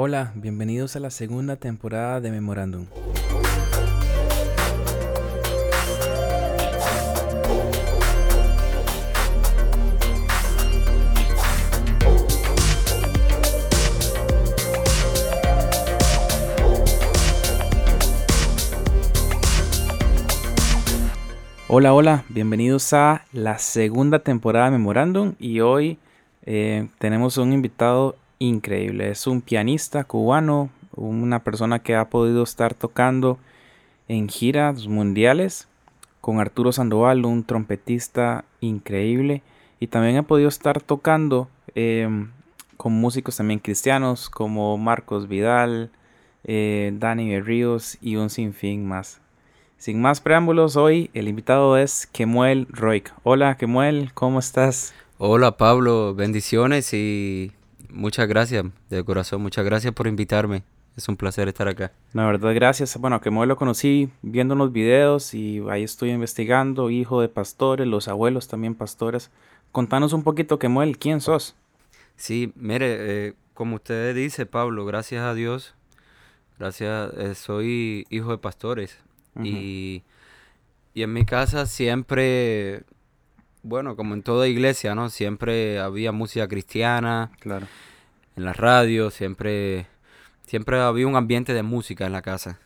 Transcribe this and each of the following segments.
Hola, bienvenidos a la segunda temporada de Memorándum. Hola, hola, bienvenidos a la segunda temporada de Memorándum y hoy eh, tenemos un invitado increíble. Es un pianista cubano, una persona que ha podido estar tocando en giras mundiales con Arturo Sandoval, un trompetista increíble. Y también ha podido estar tocando em, con músicos también cristianos como Marcos Vidal, eh, Dani Berríos y un sinfín más. Sin más preámbulos, hoy el invitado es Kemuel Roik. Hola Kemuel, ¿cómo estás? Hola Pablo, bendiciones y muchas gracias, de corazón, muchas gracias por invitarme. Es un placer estar acá. La verdad, gracias. Bueno, a Kemuel lo conocí viendo unos videos y ahí estoy investigando, hijo de pastores, los abuelos también pastores. Contanos un poquito, Kemuel, ¿quién sos? Sí, mire, eh, como usted dice, Pablo, gracias a Dios, gracias, eh, soy hijo de pastores y, y en mi casa siempre bueno, como en toda iglesia, ¿no? Siempre había música cristiana. Claro. En la radio, siempre, siempre había un ambiente de música en la casa.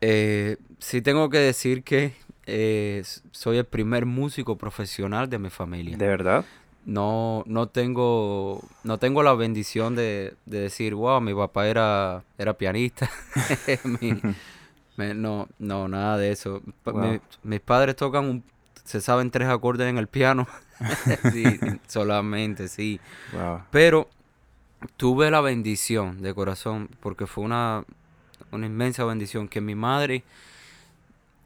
Eh, sí tengo que decir que eh, soy el primer músico profesional de mi familia. ¿De verdad? No, no tengo, no tengo la bendición de, decir, wow, mi papá era, era pianista. no, no, nada de eso. mis padres tocan un, se saben tres acordes en el piano. sí, solamente, sí. Pero tuve la bendición de corazón, porque fue una, una inmensa bendición, que mi madre,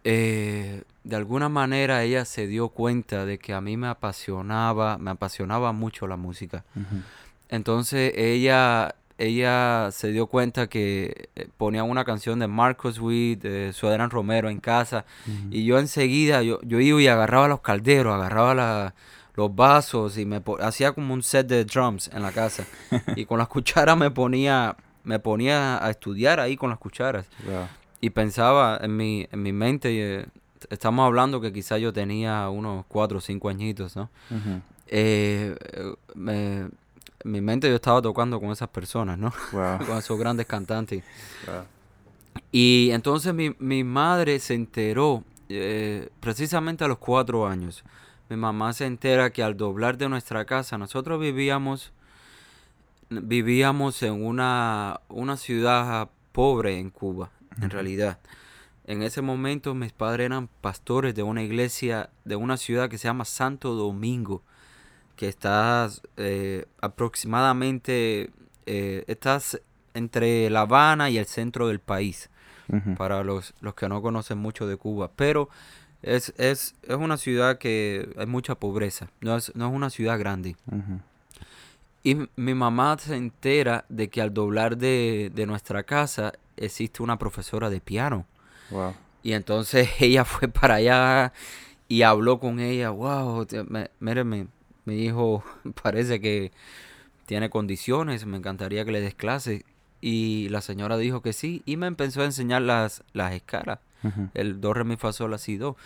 eh, de alguna manera, ella se dio cuenta de que a mí me apasionaba, me apasionaba mucho la música. Entonces ella ella se dio cuenta que eh, ponía una canción de Marcos Witt, de Suadran Romero en casa, y yo enseguida, yo, yo iba y agarraba los calderos, agarraba los vasos y me hacía como un set de drums en la casa. y con las cucharas me ponía, me ponía a estudiar ahí con las cucharas. Y pensaba en mi, en mi mente, eh, estamos hablando que quizás yo tenía unos cuatro o cinco añitos, ¿no? Eh, me, en mi mente yo estaba tocando con esas personas, ¿no? con esos grandes cantantes. Y entonces mi, mi, madre se enteró, eh, precisamente a los cuatro años, mi mamá se entera que al doblar de nuestra casa, nosotros vivíamos, vivíamos en una, una ciudad pobre en Cuba, en realidad. En ese momento mis padres eran pastores de una iglesia, de una ciudad que se llama Santo Domingo que estás eh, aproximadamente, eh, estás entre La Habana y el centro del país, para los, los, que no conocen mucho de Cuba. Pero es, es, es, una ciudad que hay mucha pobreza, no es, no es una ciudad grande. Y mi mamá se entera de que al doblar de, de, nuestra casa existe una profesora de piano. Y entonces ella fue para allá y habló con ella, wow, míreme, mi hijo parece que tiene condiciones, me encantaría que le des clase. Y la señora dijo que sí y me empezó a enseñar las, las escalas. El do, re, mi, fa, sol, la, si, do.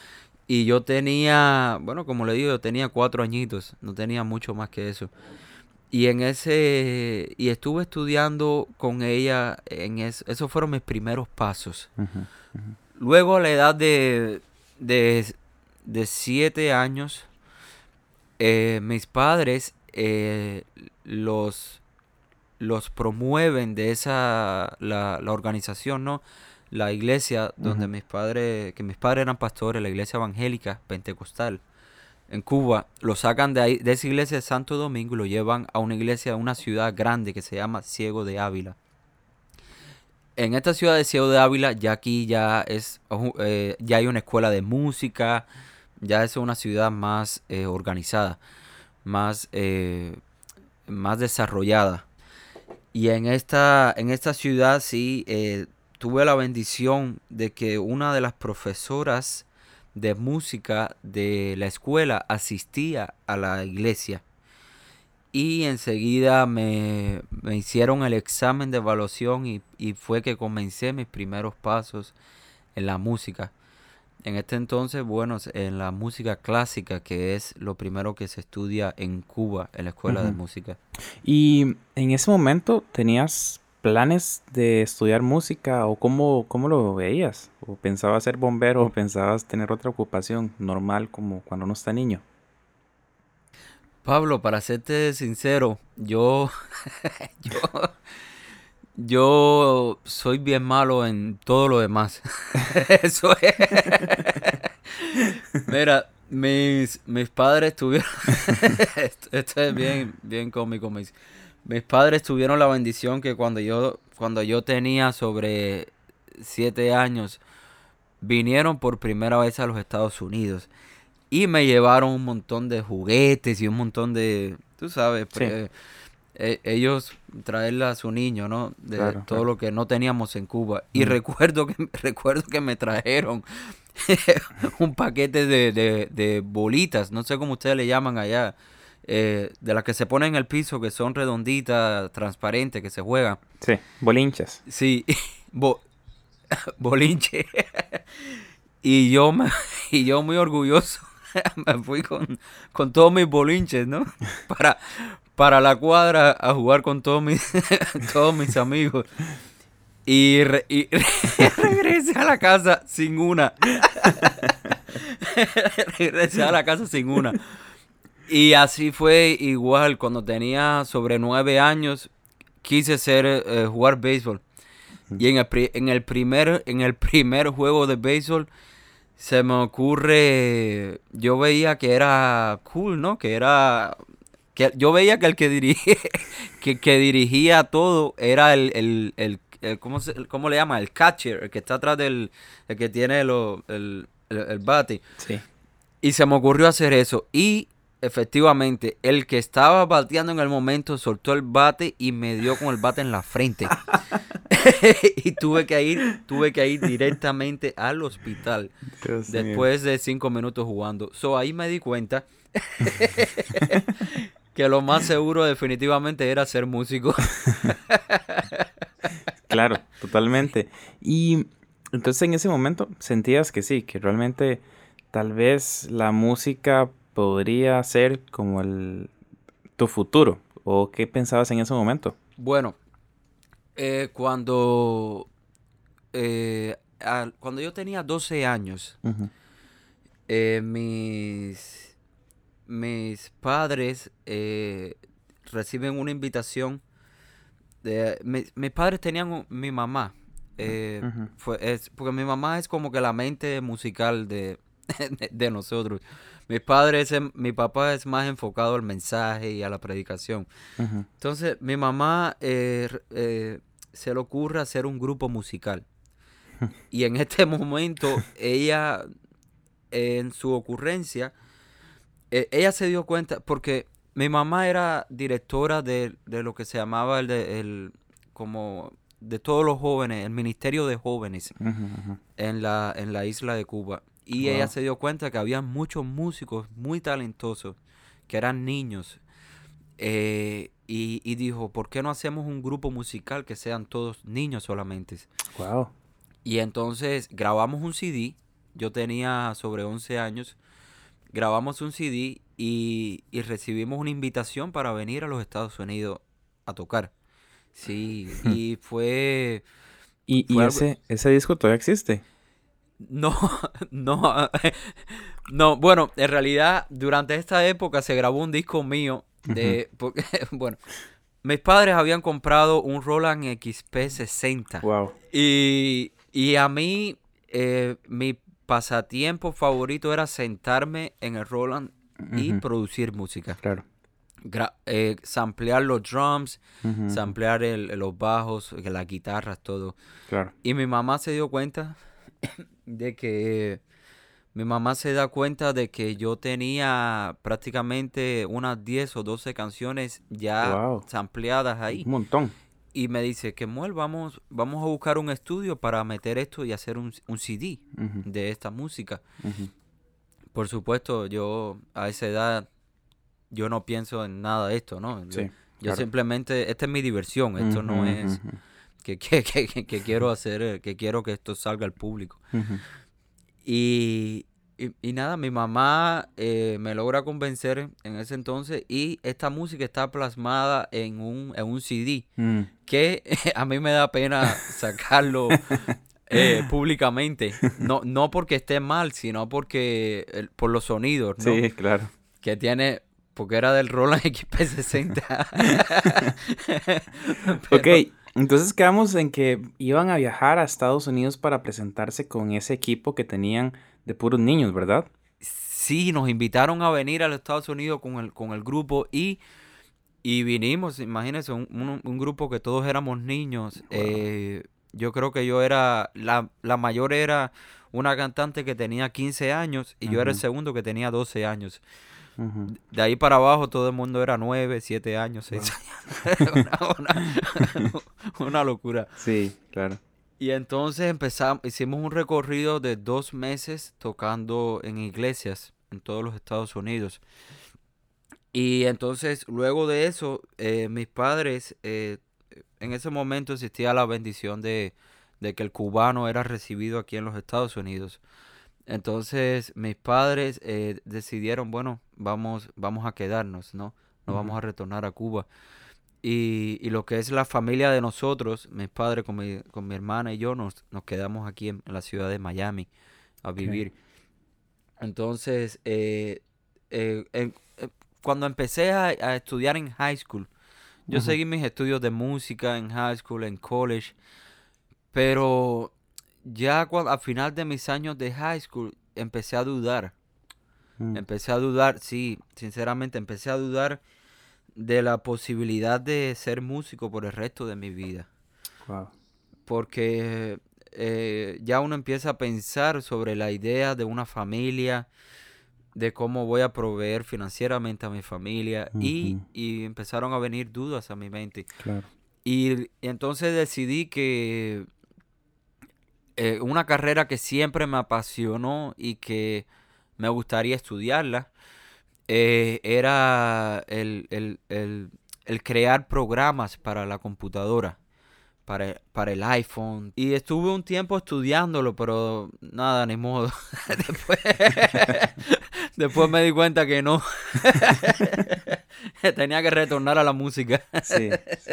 Y yo tenía, bueno, como le digo, yo tenía cuatro añitos, no tenía mucho más que eso. Y en ese, y estuve estudiando con ella, en eso, esos fueron mis primeros pasos. Luego a la edad de, de, de siete años, eh, mis padres eh, los, los promueven de esa, la, organización, ¿no? La iglesia donde mis padres, que mis padres eran pastores, la iglesia evangélica pentecostal en Cuba, lo sacan de ahí, de esa iglesia de Santo Domingo y lo llevan a una iglesia de una ciudad grande que se llama Ciego de Ávila. En esta ciudad de Ciego de Ávila, ya aquí ya es, eh, ya hay una escuela de música, ya es una ciudad más eh, organizada, más, eh, más desarrollada. Y en esta, en esta ciudad sí eh, tuve la bendición de que una de las profesoras de música de la escuela asistía a la iglesia. y enseguida me, me hicieron el examen de evaluación y, y fue que comencé mis primeros pasos en la música. En este entonces, bueno, en la música clásica, que es lo primero que se estudia en Cuba, en la escuela de música. Y en ese momento tenías planes de estudiar música o cómo, cómo lo veías? ¿O pensabas ser bombero o pensabas tener otra ocupación normal como cuando uno está niño? Pablo, para serte sincero, yo, yo, yo soy bien malo en todo lo demás. Eso es. Mira, mis, mis padres tuvieron, esto, esto es bien, bien cómico, mis, mis padres tuvieron la bendición que cuando yo, cuando yo tenía sobre siete años, vinieron por primera vez a los Estados Unidos y me llevaron un montón de juguetes y un montón de, tú sabes, Sí. Eh, ellos traerle a su niño, ¿no? De Claro, todo claro. lo que no teníamos en Cuba. Y Mm. recuerdo que recuerdo que me trajeron un paquete de, de- de bolitas, no sé cómo ustedes le llaman allá, eh, de las que se ponen en el piso, que son redonditas, transparentes, que se juegan. Sí, bolinchas. Sí, bo- bolinche. y yo me, y yo muy orgulloso me fui con, con todos mis bolinches, ¿no? Para, para la cuadra a jugar con todos mis, todos mis amigos. Y, re- y regresé a la casa sin una. regresé a la casa sin una. Y así fue igual cuando tenía sobre nueve años. Quise ser eh, jugar béisbol. Y en el, pri- en el primer en el primer juego de béisbol se me ocurre, yo veía que era cool, ¿no? Que era que yo veía que el que dirigía que, que dirigía todo era el, el, el- el- ¿cómo, se, cómo le llama? El catcher, el que está atrás del el que tiene lo- el, bate. Sí. Y se me ocurrió hacer eso. Y efectivamente, el que estaba bateando en el momento soltó el bate y me dio con el bate en la frente. y tuve que ir, tuve que ir directamente al hospital Dios mío. después de cinco minutos jugando. So ahí me di cuenta que lo más seguro definitivamente era ser músico. Claro, totalmente. Y entonces en ese momento sentías que sí, que realmente tal vez la música podría ser como el tu futuro. ¿O qué pensabas en ese momento? Bueno, eh, cuando, eh, al- cuando yo tenía 12 años, eh, mis, mis padres eh, reciben una invitación. De, mi- mis padres tenían mi mamá. eh, fue, es, porque mi mamá es como que la mente musical de, de, de nosotros. Mis padres, em- mi papá es más enfocado al mensaje y a la predicación. Entonces, mi mamá eh, se le ocurre hacer un grupo musical. Y en este momento, ella, en su ocurrencia, eh, ella se dio cuenta, porque mi mamá era directora de, de lo que se llamaba el, de- el- como de todos los jóvenes, el Ministerio de Jóvenes en la, en la isla de Cuba. Y ella se dio cuenta que había muchos músicos muy talentosos, que eran niños. eh, y, y dijo, ¿por qué no hacemos un grupo musical que sean todos niños solamente? Wow. Y entonces grabamos un CD, yo tenía sobre 11 años, grabamos un CD y, y recibimos una invitación para venir a los Estados Unidos a tocar. Sí, y fue... ¿Y, y Fue algo- ese, ese disco todavía existe? No, no, no, bueno, en realidad durante esta época se grabó un disco mío de, porque, bueno, mis padres habían comprado un Roland XP60 Wow. y, y a mí eh, mi pasatiempo favorito era sentarme en el Roland y producir música, Claro. Gra- eh, samplear los drums, ujú, samplear el- los bajos, las guitarras, todo. Claro. Y mi mamá se dio cuenta de que mi mamá se da cuenta de que yo tenía prácticamente unas 10 o 12 canciones ya Wow. sampleadas ahí. Un montón. Y me dice que Muel, vamos, vamos a buscar un estudio para meter esto y hacer un, un CD de esta música. Por supuesto, yo a esa edad yo no pienso en nada de esto, ¿no? Yo, Sí, yo claro. simplemente, esta es mi diversión, esto no es que, que, que, quiero hacer, eh, que quiero que esto salga al público. Y, y, y nada, mi mamá eh, me logra convencer en ese entonces y esta música está plasmada en un, en un CD Mm, que a mí me da pena sacarlo eh, públicamente. No, no porque esté mal, sino porque el- por los sonidos, ¿no? Sí, claro. Que tiene, porque era del Roland XP60. Ok, Pero- entonces quedamos en que iban a viajar a Estados Unidos para presentarse con ese equipo que tenían de puros niños, ¿verdad? Sí, nos invitaron a venir a los Estados Unidos con el, con el grupo y, y vinimos, imagínense, un, un- un grupo que todos éramos niños. eh, yo creo que yo era, la, la mayor era una cantante que tenía 15 años y yo era el segundo que tenía 12 años. De ahí para abajo todo el mundo era 9, 7 años, 6 años. una, una- una locura. Sí, claro. Y entonces empezamos, hicimos un recorrido de dos meses tocando en iglesias en todos los Estados Unidos. Y entonces, luego de eso, eh, mis padres, eh, en ese momento existía la bendición de, de que el cubano era recibido aquí en los Estados Unidos. Entonces, mis padres eh, decidieron, bueno, vamos, vamos a quedarnos, ¿no? No vamos a retornar a Cuba. Y, y lo que es la familia de nosotros, mis padres con mi, con mi hermana y yo, nos, nos quedamos aquí en, en la ciudad de Miami a vivir. Entonces, eh, eh, eh, cuando empecé a, a estudiar en high school, yo seguí mis estudios de música en high school, en college, pero ya cua- al final de mis años de high school empecé a dudar. Mm, Empecé a dudar, sí, sinceramente empecé a dudar de la posibilidad de ser músico por el resto de mi vida. wow. Porque eh, ya uno empieza a pensar sobre la idea de una familia, de cómo voy a proveer financieramente a mi familia y, y empezaron a venir dudas a mi mente. Claro. Y, y entonces decidí que eh, una carrera que siempre me apasionó y que me gustaría estudiarla eh, era el, el- el- el crear programas para la computadora, para, para el iPhone. Y estuve un tiempo estudiándolo, pero nada, ni modo. Después, después me di cuenta que no. Tenía que retornar a la música. Sí, sí.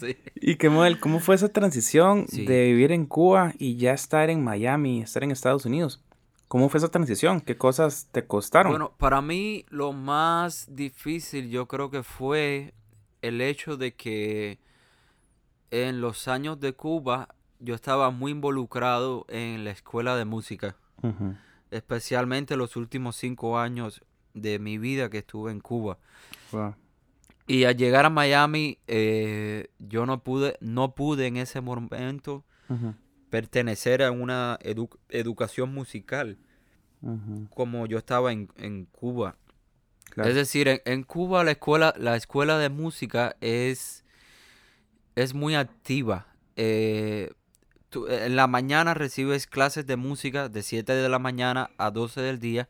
Sí. ¿Y qué model, cómo fue esa transición Sí. de vivir en Cuba y ya estar en Miami, estar en Estados Unidos? ¿Cómo fue esa transición? ¿Qué cosas te costaron? Bueno, para mí lo más difícil yo creo que fue el hecho de que en los años de Cuba yo estaba muy involucrado en la escuela de música, especialmente los últimos cinco años de mi vida que estuve en Cuba. Wow. Y al llegar a Miami, eh, yo no pude, no pude en ese momento. Pertenecer a una edu- educación musical como yo estaba en, en Cuba. Claro. Es decir, en, en Cuba la escuela, la escuela de música es, es muy activa. Eh, tú- en la mañana recibes clases de música de 7 de la mañana a 12 del día,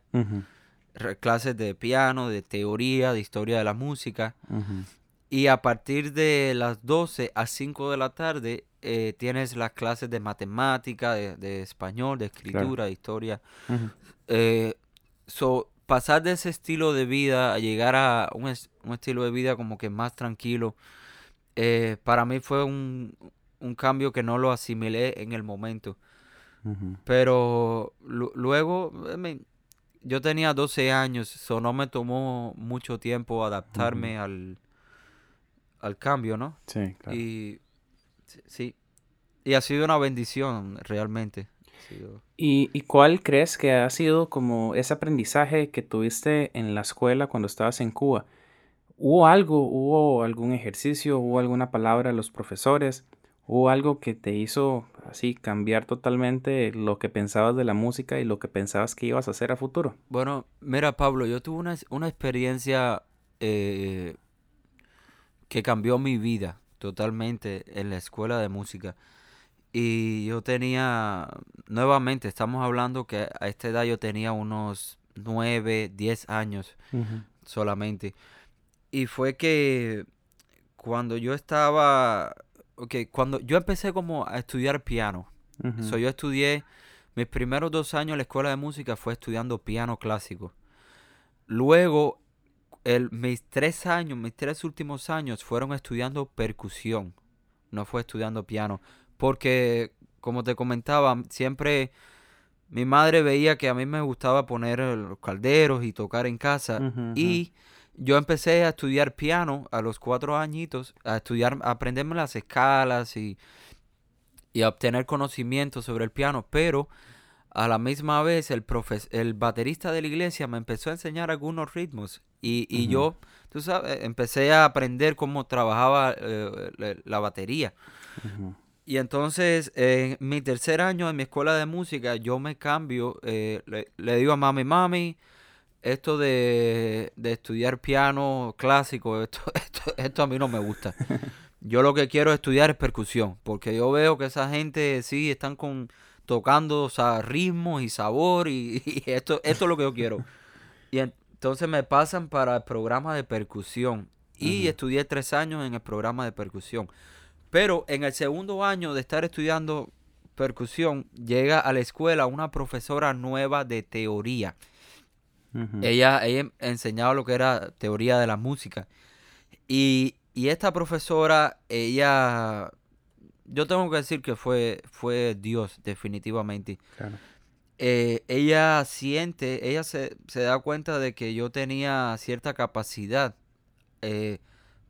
clases de piano, de teoría, de historia de la música. Y a partir de las 12 a 5 de la tarde eh, tienes las clases de matemática, de, de español, de escritura, de historia. Eh, so, pasar de ese estilo de vida a llegar a un, es- un estilo de vida como que más tranquilo, eh, para mí fue un, un cambio que no lo asimilé en el momento. Ujú. Pero lu- luego, yo tenía 12 años, so no me tomó mucho tiempo adaptarme al, al cambio, ¿no? Sí, claro. Y sí, sí, y ha sido una bendición realmente. Sido- ¿Y, y cuál crees que ha sido como ese aprendizaje que tuviste en la escuela cuando estabas en Cuba? ¿Hubo algo, hubo algún ejercicio, hubo alguna palabra de los profesores, hubo algo que te hizo así cambiar totalmente lo que pensabas de la música y lo que pensabas que ibas a hacer a futuro? Bueno, mira, Pablo, yo tuve una, una experiencia eh, que cambió mi vida totalmente en la escuela de música. Y yo tenía, nuevamente, estamos hablando que a esta edad yo tenía unos 9, 10 años, solamente. Y fue que cuando yo estaba, ok, cuando yo empecé como a estudiar piano, so yo estudié, mis primeros dos años en la escuela de música fue estudiando piano clásico. Luego, el, mis tres años, mis tres últimos años fueron estudiando percusión, no fue estudiando piano, porque como te comentaba, siempre mi madre veía que a mí me gustaba poner los calderos y tocar en casa. Y yo empecé a estudiar piano a los cuatro añitos, a estudiar, a aprenderme las escalas y, y a obtener conocimiento sobre el piano, pero a la misma vez el, el baterista de la iglesia me empezó a enseñar algunos ritmos y, y yo, tú sabes, empecé a aprender cómo trabajaba eh, la batería. Y entonces, en mi tercer año en mi escuela de música, yo me cambio, eh, le, digo a mami, mami, esto de, estudiar piano clásico, esto, esto, esto a mí no me gusta. Yo lo que quiero estudiar es percusión, porque yo veo que esa gente sí están con tocando o ritmos y sabor y, esto, esto es lo que yo quiero. Y entonces me pasan para el programa de percusión y estudié tres años en el programa de percusión. Pero en el segundo año de estar estudiando percusión, llega a la escuela una profesora nueva de teoría. ella, ella enseñaba lo que era teoría de la música. Y, y esta profesora, ella, yo tengo que decir que fue, fue Dios, definitivamente. Eh, ella siente, ella se, se, da cuenta de que yo tenía cierta capacidad. Eh,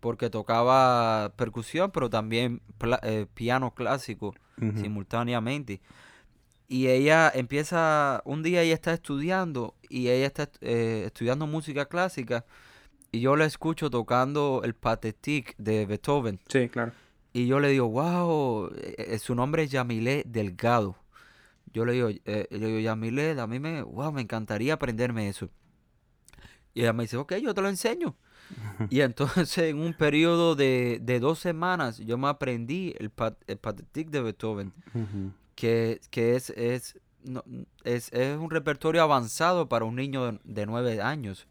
porque tocaba percusión, pero también eh, piano clásico simultáneamente. Y ella empieza, un día ella está estudiando y ella está eh, estudiando música clásica y yo la escucho tocando el Pathetique de Beethoven. Sí, claro. Y yo le digo, wow, eh, su nombre es Yamile Delgado. Yo le digo, le digo, Yamile, a mí me, wow, me encantaría aprenderme eso. Y ella me dice, ok, yo te lo enseño. Y entonces en un periodo de, dos semanas yo me aprendí el, pat, de Beethoven, que, es, es, es, un repertorio avanzado para un niño de, nueve años.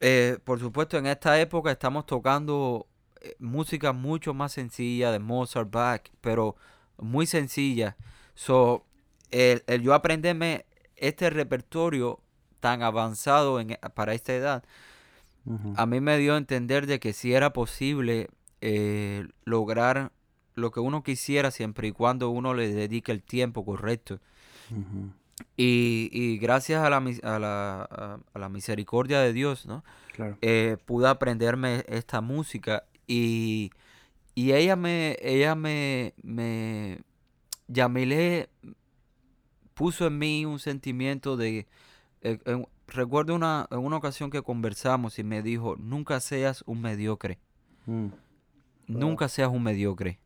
Eh, por supuesto, en esta época estamos tocando eh, música mucho más sencilla de Mozart, Bach, pero muy sencilla. So, el, yo aprenderme este repertorio tan avanzado en, para esta edad, a mí me dio a entender de que sí era posible eh, lograr lo que uno quisiera siempre y cuando uno le dedique el tiempo correcto. y, gracias a la, a, la, misericordia de Dios, ¿no? Eh, pude aprenderme esta música y, ella me, ella me, me, Yamile puso en mí un sentimiento de, eh, recuerdo una, en una ocasión que conversamos y me dijo, nunca seas un mediocre. Mm. Nunca seas un mediocre.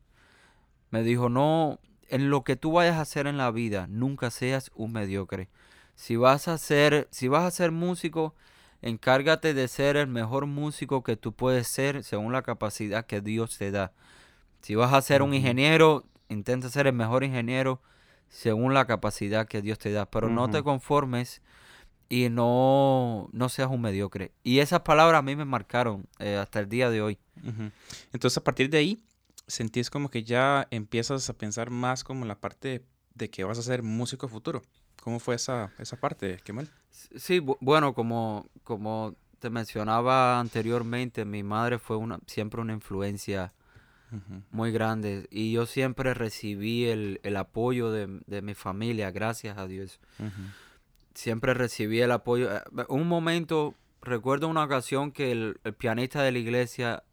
Me dijo, no, en lo que tú vayas a hacer en la vida, nunca seas un mediocre. Si vas a ser, si vas a ser músico, encárgate de ser el mejor músico que tú puedes ser según la capacidad que Dios te da. Si vas a ser un ingeniero, intenta ser el mejor ingeniero según la capacidad que Dios te da. Pero no te conformes y no, no seas un mediocre. Y esas palabras a mí me marcaron eh, hasta el día de hoy. Entonces a partir de ahí, sentís como que ya empiezas a pensar más como la parte de que vas a ser músico futuro. ¿Cómo fue esa, esa parte, Kemal? Sí, bueno, como, como te mencionaba anteriormente, mi madre fue una, siempre una influencia muy grande y yo siempre recibí el, apoyo de, de, mi familia, gracias a Dios siempre recibí el apoyo. Eh, un momento, recuerdo una ocasión que el, pianista de la iglesia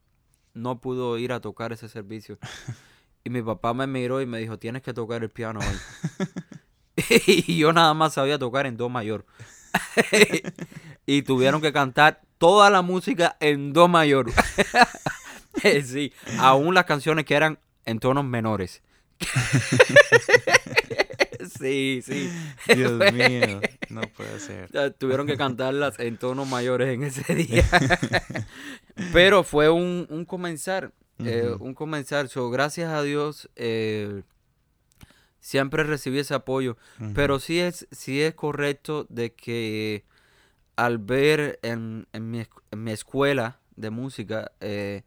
no pudo ir a tocar ese servicio. Y mi papá me miró y me dijo, tienes que tocar el piano hoy. y yo nada más sabía tocar en do mayor. y tuvieron que cantar toda la música en do mayor. sí, aún las canciones que eran en tonos menores. sí, sí. Dios mío, no puede ser. Tuvieron que cantarlas en tonos mayores en ese día. Pero fue un, comenzar, eh, un comenzar. So, gracias a Dios, eh, siempre recibí ese apoyo. Pero sí es, sí es correcto de que al ver en, en, mi, en mi escuela de música eh,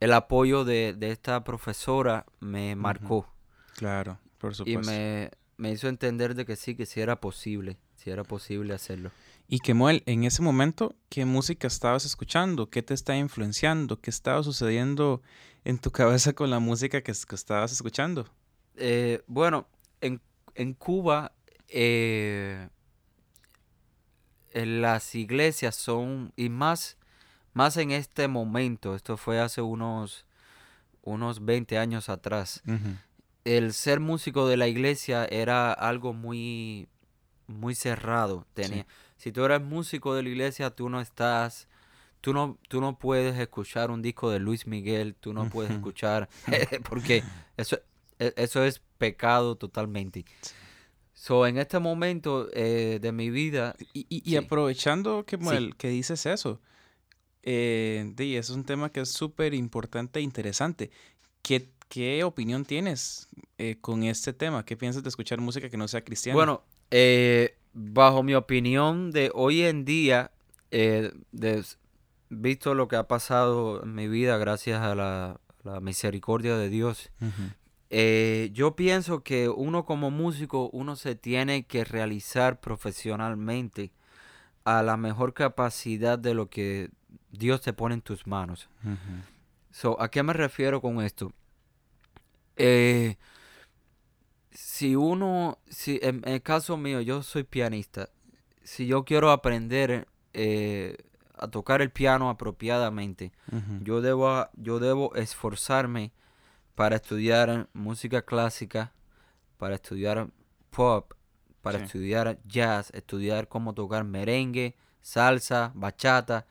el apoyo de, de, esta profesora me marcó. Claro, por supuesto. Y me, me, hizo entender de que sí, que sí era posible, sí era posible hacerlo. Y que Moel, en ese momento, ¿qué música estabas escuchando? ¿Qué te está influenciando? ¿Qué estaba sucediendo en tu cabeza con la música que, que estabas escuchando? Eh, bueno, en, en Cuba eh, en las iglesias son, y más, más en este momento, esto fue hace unos, unos 20 años atrás, el ser músico de la iglesia era algo muy, muy cerrado. Tenía, Si tú eres músico de la iglesia, tú no estás... Tú no, tú no puedes escuchar un disco de Luis Miguel, tú no puedes escuchar, porque eso, eso es pecado totalmente. So, en este momento eh, de mi vida... Y, y, aprovechando que, que dices eso, eh, es un tema que es súper importante e interesante. ¿Qué, ¿Qué opinión tienes eh, con este tema? ¿Qué piensas de escuchar música que no sea cristiana? Bueno, eh, bajo mi opinión de hoy en día, de, visto lo que ha pasado en mi vida gracias a la, la misericordia de Dios, eh, yo pienso que uno como músico, uno se tiene que realizar profesionalmente a la mejor capacidad de lo que Dios te pone en tus manos. so, ¿A qué me refiero con esto? Eh, si uno, si en, el caso mío, yo soy pianista, si yo quiero aprender eh, a tocar el piano apropiadamente, yo, debo, yo debo esforzarme para estudiar música clásica, para estudiar pop, para estudiar jazz, estudiar cómo tocar merengue, salsa, bachata,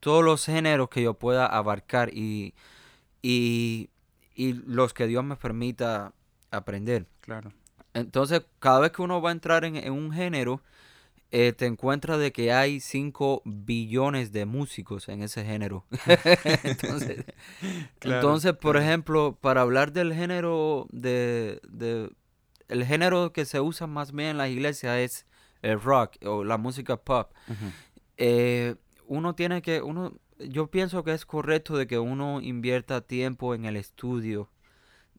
todos los géneros que yo pueda abarcar y, y, los que Dios me permita aprender. Claro. Entonces, cada vez que uno va a entrar en un género, eh, te encuentras de que hay 5 billones de músicos en ese género. entonces, por ejemplo, para hablar del género de, el género que se usa más bien en las iglesias es el rock o la música pop. Eh, uno tiene que, uno, yo pienso que es correcto de que uno invierta tiempo en el estudio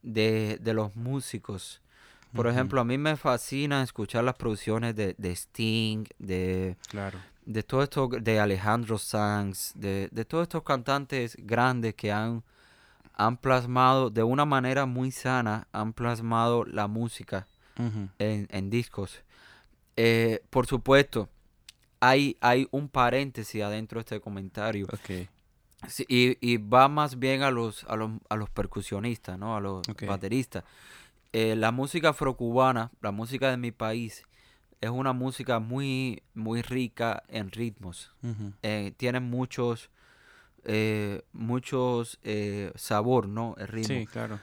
de, de los músicos. Por ejemplo, a mí me fascina escuchar las producciones de, Sting, de, claro. de todo esto, de Alejandro Sanz, de, todos estos cantantes grandes que han, han plasmado de una manera muy sana, han plasmado la música en, discos. Eh, por supuesto, hay, hay un paréntesis adentro de este comentario. y, va más bien a los, a los, a los percusionistas, ¿no? A los bateristas. Eh, la música afrocubana, la música de mi país, es una música muy, muy rica en ritmos. Eh, tiene muchos, eh, muchos sabor, ¿no? El ritmo. Sí, claro.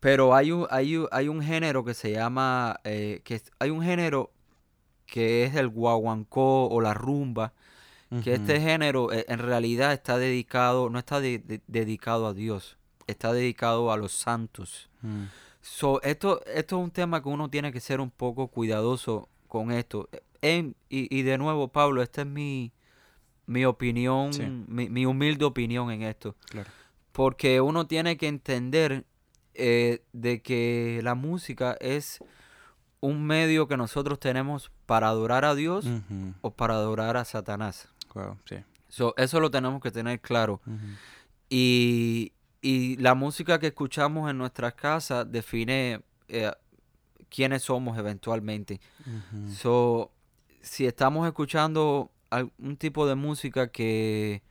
Pero hay un, hay, hay un género que se llama, que hay un género que es el guaguancó o la rumba, que este género en realidad está dedicado, no está dedicado a Dios, está dedicado a los santos. Mm. So, esto, esto es un tema que uno tiene que ser un poco cuidadoso con esto. y, y, de nuevo, Pablo, esta es mi, mi opinión, mi, humilde opinión en esto. Porque uno tiene que entender eh, de que la música es un medio que nosotros tenemos para adorar a Dios o para adorar a Satanás. eso lo tenemos que tener claro. Y, y la música que escuchamos en nuestras casas define eh, quiénes somos eventualmente. so, si estamos escuchando algún tipo de música que,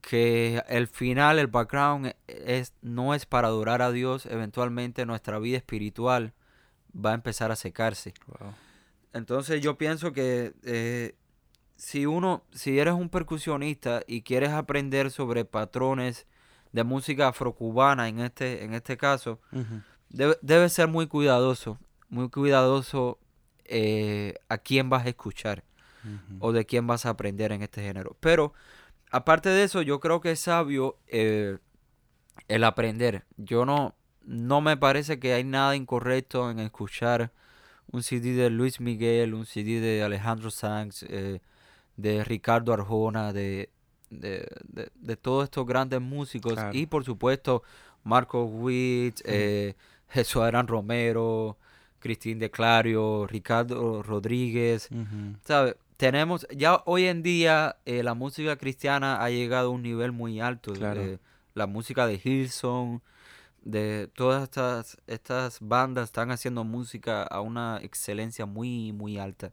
que el final, el background es, no es para adorar a Dios, eventualmente nuestra vida espiritual va a empezar a secarse. Entonces yo pienso que eh, si uno, si eres un percusionista y quieres aprender sobre patrones de música afrocubana en este, en este caso, debe, ser muy cuidadoso, muy cuidadoso eh, a quién vas a escuchar o de quién vas a aprender en este género. Pero aparte de eso, yo creo que es sabio eh, el aprender. Yo no, no me parece que hay nada incorrecto en escuchar un CD de Luis Miguel, un CD de Alejandro Sanz, eh, de Ricardo Arjona, de, de, de, todos estos grandes músicos y por supuesto Marco Witt, eh, Jesús Romero, Cristín de Clario, Ricardo Rodríguez, ¿sabes? Tenemos, ya hoy en día eh, la música cristiana ha llegado a un nivel muy alto. Eh, la música de Hillsong, de todas estas, estas bandas están haciendo música a una excelencia muy, muy alta.